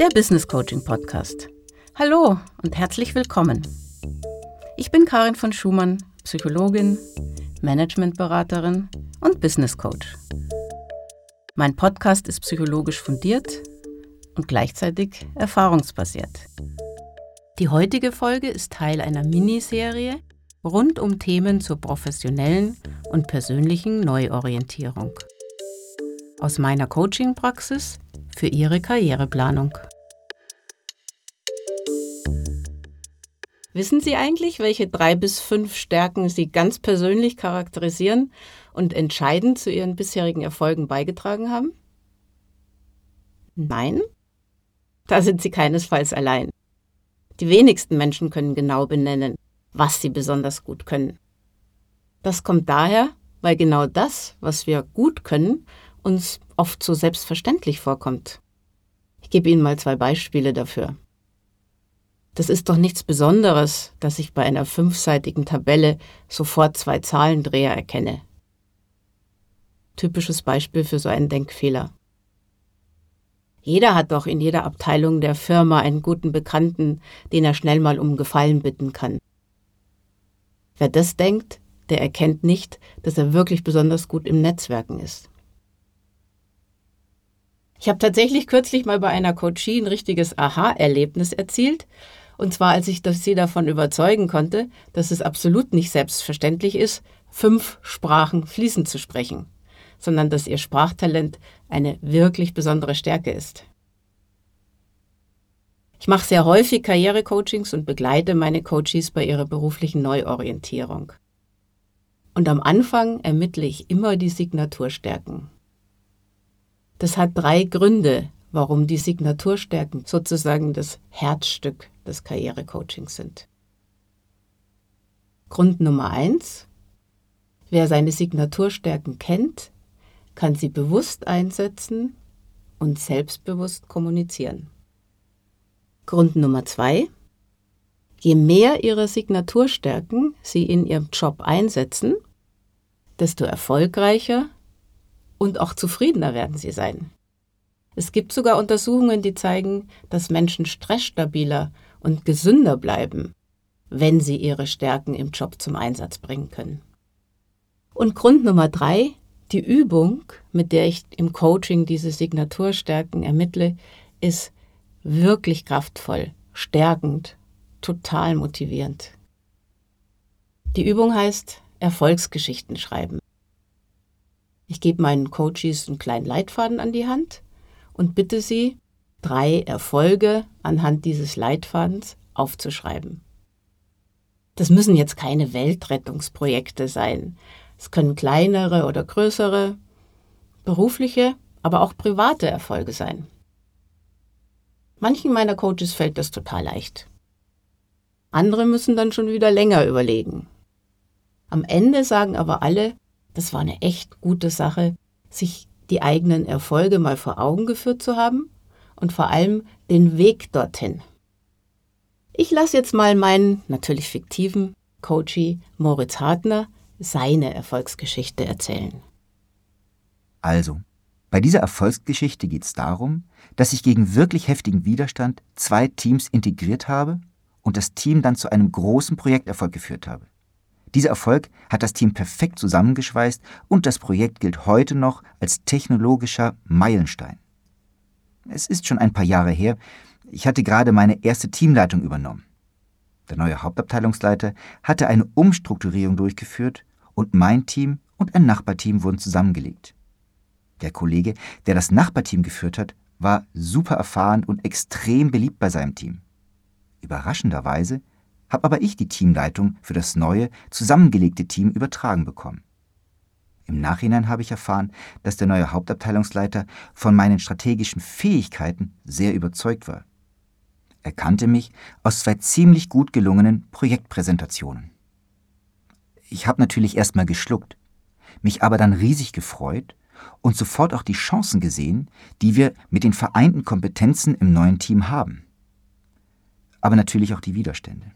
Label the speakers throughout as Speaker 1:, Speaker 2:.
Speaker 1: Der Business Coaching Podcast. Hallo und herzlich willkommen. Ich bin Karin von Schumann, Psychologin, Managementberaterin und Business Coach. Mein Podcast ist psychologisch fundiert und gleichzeitig erfahrungsbasiert. Die heutige Folge ist Teil einer Miniserie rund um Themen zur professionellen und persönlichen Neuorientierung. Aus meiner Coaching-Praxis für Ihre Karriereplanung. Wissen Sie eigentlich, welche drei bis fünf Stärken Sie ganz persönlich charakterisieren und entscheidend zu Ihren bisherigen Erfolgen beigetragen haben? Nein? Da sind Sie keinesfalls allein. Die wenigsten Menschen können genau benennen, was sie besonders gut können. Das kommt daher, weil genau das, was wir gut können, uns oft so selbstverständlich vorkommt. Ich gebe Ihnen mal zwei Beispiele dafür. Das ist doch nichts Besonderes, dass ich bei einer fünfseitigen Tabelle sofort zwei Zahlendreher erkenne. Typisches Beispiel für so einen Denkfehler. Jeder hat doch in jeder Abteilung der Firma einen guten Bekannten, den er schnell mal um Gefallen bitten kann. Wer das denkt, der erkennt nicht, dass er wirklich besonders gut im Netzwerken ist. Ich habe tatsächlich kürzlich mal bei einer Coachie ein richtiges Aha-Erlebnis erzielt und zwar, als ich sie davon überzeugen konnte, dass es absolut nicht selbstverständlich ist, fünf Sprachen fließend zu sprechen, sondern dass ihr Sprachtalent eine wirklich besondere Stärke ist. Ich mache sehr häufig Karrierecoachings und begleite meine Coaches bei ihrer beruflichen Neuorientierung. Und am Anfang ermittle ich immer die Signaturstärken. Das hat drei Gründe, warum die Signaturstärken sozusagen das Herzstück des Karrierecoachings sind. Grund Nummer eins. Wer seine Signaturstärken kennt, kann sie bewusst einsetzen und selbstbewusst kommunizieren. Grund Nummer zwei. Je mehr Ihre Signaturstärken Sie in Ihrem Job einsetzen, desto erfolgreicher und auch zufriedener werden Sie sein. Es gibt sogar Untersuchungen, die zeigen, dass Menschen stressstabiler und gesünder bleiben, wenn sie ihre Stärken im Job zum Einsatz bringen können. Und Grund Nummer drei, die Übung, mit der ich im Coaching diese Signaturstärken ermittle, ist wirklich kraftvoll, stärkend, total motivierend. Die Übung heißt Erfolgsgeschichten schreiben. Ich gebe meinen Coaches einen kleinen Leitfaden an die Hand und bitte Sie, drei Erfolge anhand dieses Leitfadens aufzuschreiben. Das müssen jetzt keine Weltrettungsprojekte sein. Es können kleinere oder größere, berufliche, aber auch private Erfolge sein. Manchen meiner Coaches fällt das total leicht. Andere müssen dann schon wieder länger überlegen. Am Ende sagen aber alle, das war eine echt gute Sache, sich die eigenen Erfolge mal vor Augen geführt zu haben und vor allem den Weg dorthin. Ich lasse jetzt mal meinen natürlich fiktiven Coachie Moritz Hartner seine Erfolgsgeschichte erzählen.
Speaker 2: Also, bei dieser Erfolgsgeschichte geht es darum, dass ich gegen wirklich heftigen Widerstand zwei Teams integriert habe und das Team dann zu einem großen Projekterfolg geführt habe. Dieser Erfolg hat das Team perfekt zusammengeschweißt und das Projekt gilt heute noch als technologischer Meilenstein. Es ist schon ein paar Jahre her, ich hatte gerade meine erste Teamleitung übernommen. Der neue Hauptabteilungsleiter hatte eine Umstrukturierung durchgeführt und mein Team und ein Nachbarteam wurden zusammengelegt. Der Kollege, der das Nachbarteam geführt hat, war super erfahren und extrem beliebt bei seinem Team. Überraschenderweise habe aber ich die Teamleitung für das neue, zusammengelegte Team übertragen bekommen. Im Nachhinein habe ich erfahren, dass der neue Hauptabteilungsleiter von meinen strategischen Fähigkeiten sehr überzeugt war. Er kannte mich aus zwei ziemlich gut gelungenen Projektpräsentationen. Ich habe natürlich erstmal geschluckt, mich aber dann riesig gefreut und sofort auch die Chancen gesehen, die wir mit den vereinten Kompetenzen im neuen Team haben. Aber natürlich auch die Widerstände.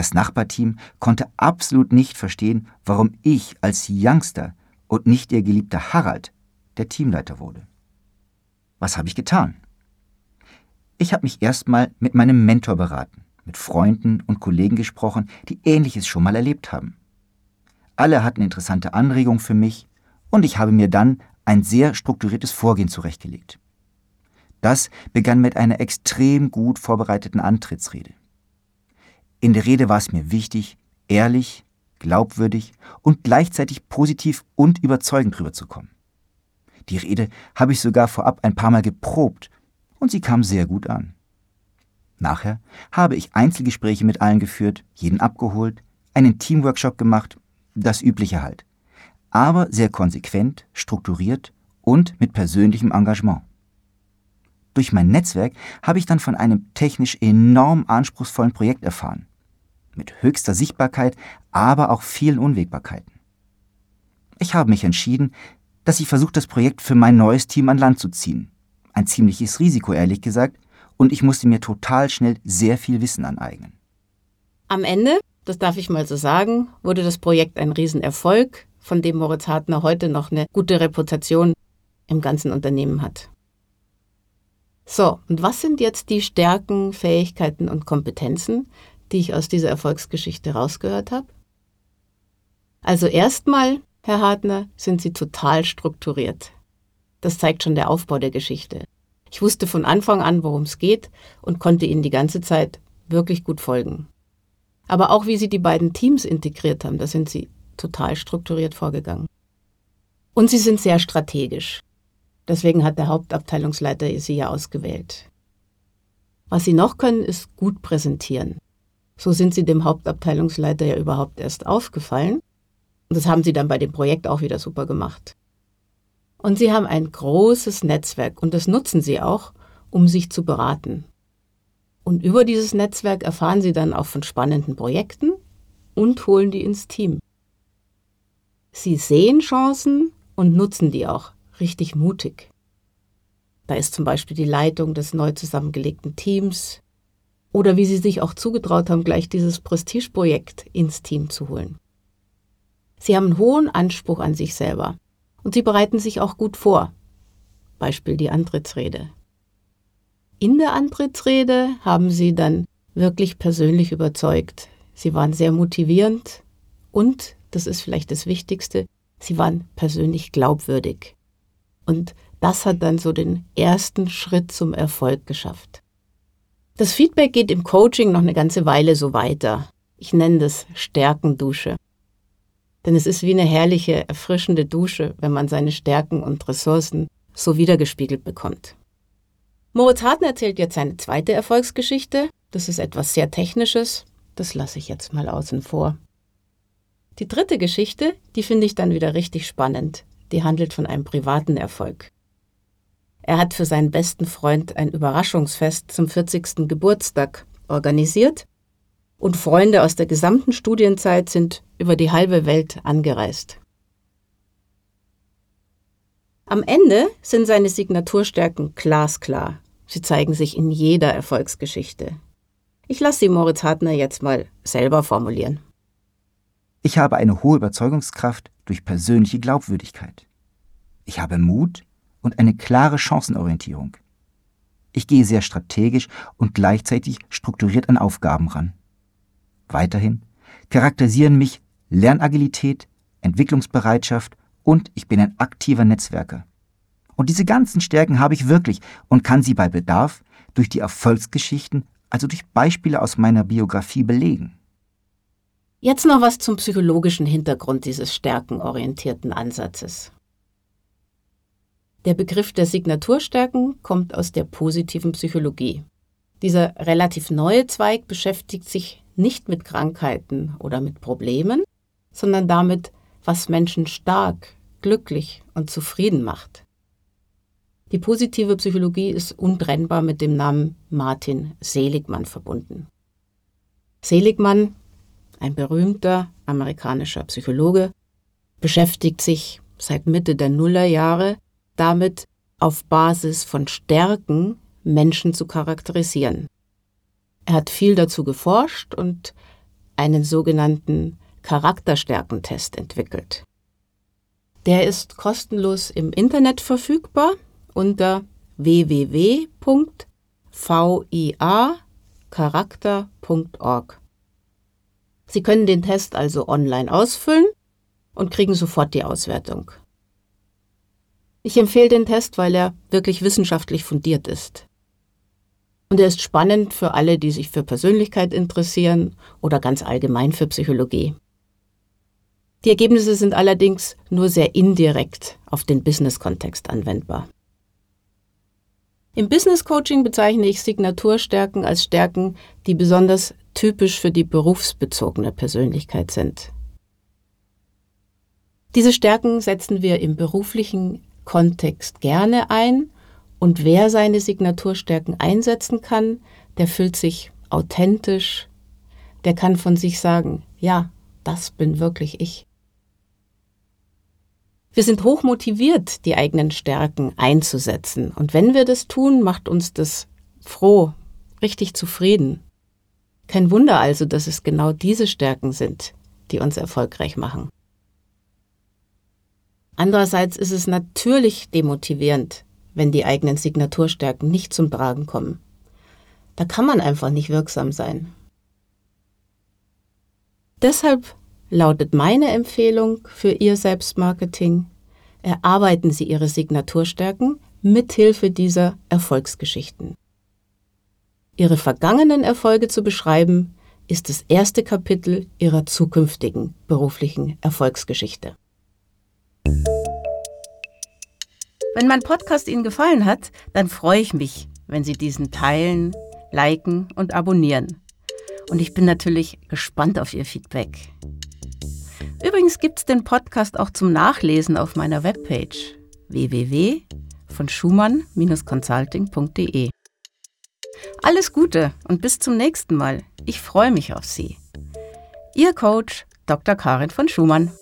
Speaker 2: Das Nachbarteam konnte absolut nicht verstehen, warum ich als Youngster und nicht ihr geliebter Harald der Teamleiter wurde. Was habe ich getan? Ich habe mich erstmal mit meinem Mentor beraten, mit Freunden und Kollegen gesprochen, die Ähnliches schon mal erlebt haben. Alle hatten interessante Anregungen für mich und ich habe mir dann ein sehr strukturiertes Vorgehen zurechtgelegt. Das begann mit einer extrem gut vorbereiteten Antrittsrede. In der Rede war es mir wichtig, ehrlich, glaubwürdig und gleichzeitig positiv und überzeugend rüberzukommen. Die Rede habe ich sogar vorab ein paar Mal geprobt und sie kam sehr gut an. Nachher habe ich Einzelgespräche mit allen geführt, jeden abgeholt, einen Teamworkshop gemacht, das übliche halt. Aber sehr konsequent, strukturiert und mit persönlichem Engagement. Durch mein Netzwerk habe ich dann von einem technisch enorm anspruchsvollen Projekt erfahren. Mit höchster Sichtbarkeit, aber auch vielen Unwägbarkeiten. Ich habe mich entschieden, dass ich versuche, das Projekt für mein neues Team an Land zu ziehen. Ein ziemliches Risiko, ehrlich gesagt, und ich musste mir total schnell sehr viel Wissen aneignen.
Speaker 1: Am Ende, das darf ich mal so sagen, wurde das Projekt ein Riesenerfolg, von dem Moritz Hartner heute noch eine gute Reputation im ganzen Unternehmen hat. So, und was sind jetzt die Stärken, Fähigkeiten und Kompetenzen, die ich aus dieser Erfolgsgeschichte rausgehört habe? Also erstmal Herr Hartner, sind Sie total strukturiert. Das zeigt schon der Aufbau der Geschichte. Ich wusste von Anfang an, worum es geht und konnte Ihnen die ganze Zeit wirklich gut folgen. Aber auch wie Sie die beiden Teams integriert haben, da sind Sie total strukturiert vorgegangen. Und Sie sind sehr strategisch. Deswegen hat der Hauptabteilungsleiter Sie ja ausgewählt. Was Sie noch können, ist gut präsentieren. So sind Sie dem Hauptabteilungsleiter ja überhaupt erst aufgefallen und das haben sie dann bei dem Projekt auch wieder super gemacht. Und sie haben ein großes Netzwerk und das nutzen sie auch, um sich zu beraten. Und über dieses Netzwerk erfahren sie dann auch von spannenden Projekten und holen die ins Team. Sie sehen Chancen und nutzen die auch richtig mutig. Da ist zum Beispiel die Leitung des neu zusammengelegten Teams oder wie sie sich auch zugetraut haben, gleich dieses Prestigeprojekt ins Team zu holen. Sie haben einen hohen Anspruch an sich selber und sie bereiten sich auch gut vor. Beispiel die Antrittsrede. In der Antrittsrede haben sie dann wirklich persönlich überzeugt. Sie waren sehr motivierend und, das ist vielleicht das Wichtigste, sie waren persönlich glaubwürdig. Und das hat dann so den ersten Schritt zum Erfolg geschafft. Das Feedback geht im Coaching noch eine ganze Weile so weiter. Ich nenne das Stärkendusche. Denn es ist wie eine herrliche, erfrischende Dusche, wenn man seine Stärken und Ressourcen so wiedergespiegelt bekommt. Moritz Hartner erzählt jetzt seine zweite Erfolgsgeschichte. Das ist etwas sehr Technisches. Das lasse ich jetzt mal außen vor. Die dritte Geschichte, die finde ich dann wieder richtig spannend. Die handelt von einem privaten Erfolg. Er hat für seinen besten Freund ein Überraschungsfest zum 40. Geburtstag organisiert und Freunde aus der gesamten Studienzeit sind über die halbe Welt angereist. Am Ende sind seine Signaturstärken glasklar. Sie zeigen sich in jeder Erfolgsgeschichte. Ich lasse sie Moritz Hartner jetzt mal selber formulieren.
Speaker 2: Ich habe eine hohe Überzeugungskraft durch persönliche Glaubwürdigkeit. Ich habe Mut und eine klare Chancenorientierung. Ich gehe sehr strategisch und gleichzeitig strukturiert an Aufgaben ran. Weiterhin charakterisieren mich Lernagilität, Entwicklungsbereitschaft und ich bin ein aktiver Netzwerker. Und diese ganzen Stärken habe ich wirklich und kann sie bei Bedarf durch die Erfolgsgeschichten, also durch Beispiele aus meiner Biografie belegen.
Speaker 1: Jetzt noch was zum psychologischen Hintergrund dieses stärkenorientierten Ansatzes. Der Begriff der Signaturstärken kommt aus der positiven Psychologie. Dieser relativ neue Zweig beschäftigt sich nicht mit Krankheiten oder mit Problemen, sondern damit, was Menschen stark, glücklich und zufrieden macht. Die positive Psychologie ist untrennbar mit dem Namen Martin Seligmann verbunden. Seligmann, ein berühmter amerikanischer Psychologe, beschäftigt sich seit Mitte der Nullerjahre damit, auf Basis von Stärken Menschen zu charakterisieren. Er hat viel dazu geforscht und einen sogenannten Charakterstärkentest entwickelt. Der ist kostenlos im Internet verfügbar unter www.viacharakter.org. Sie können den Test also online ausfüllen und kriegen sofort die Auswertung. Ich empfehle den Test, weil er wirklich wissenschaftlich fundiert ist. Und er ist spannend für alle, die sich für Persönlichkeit interessieren oder ganz allgemein für Psychologie. Die Ergebnisse sind allerdings nur sehr indirekt auf den Business-Kontext anwendbar. Im Business Coaching bezeichne ich Signaturstärken als Stärken, die besonders typisch für die berufsbezogene Persönlichkeit sind. Diese Stärken setzen wir im beruflichen Kontext gerne ein und wer seine Signaturstärken einsetzen kann, der fühlt sich authentisch, der kann von sich sagen, ja, das bin wirklich ich. Wir sind hoch motiviert, die eigenen Stärken einzusetzen. Und wenn wir das tun, macht uns das froh, richtig zufrieden. Kein Wunder also, dass es genau diese Stärken sind, die uns erfolgreich machen. Andererseits ist es natürlich demotivierend, wenn die eigenen Signaturstärken nicht zum Tragen kommen. Da kann man einfach nicht wirksam sein. Deshalb lautet meine Empfehlung für Ihr Selbstmarketing, erarbeiten Sie Ihre Signaturstärken mithilfe dieser Erfolgsgeschichten. Ihre vergangenen Erfolge zu beschreiben, ist das erste Kapitel Ihrer zukünftigen beruflichen Erfolgsgeschichte. Wenn mein Podcast Ihnen gefallen hat, dann freue ich mich, wenn Sie diesen teilen, liken und abonnieren. Und ich bin natürlich gespannt auf Ihr Feedback. Übrigens gibt es den Podcast auch zum Nachlesen auf meiner Webpage www.schumann-consulting.de. Alles Gute und bis zum nächsten Mal. Ich freue mich auf Sie. Ihr Coach Dr. Karin von Schumann.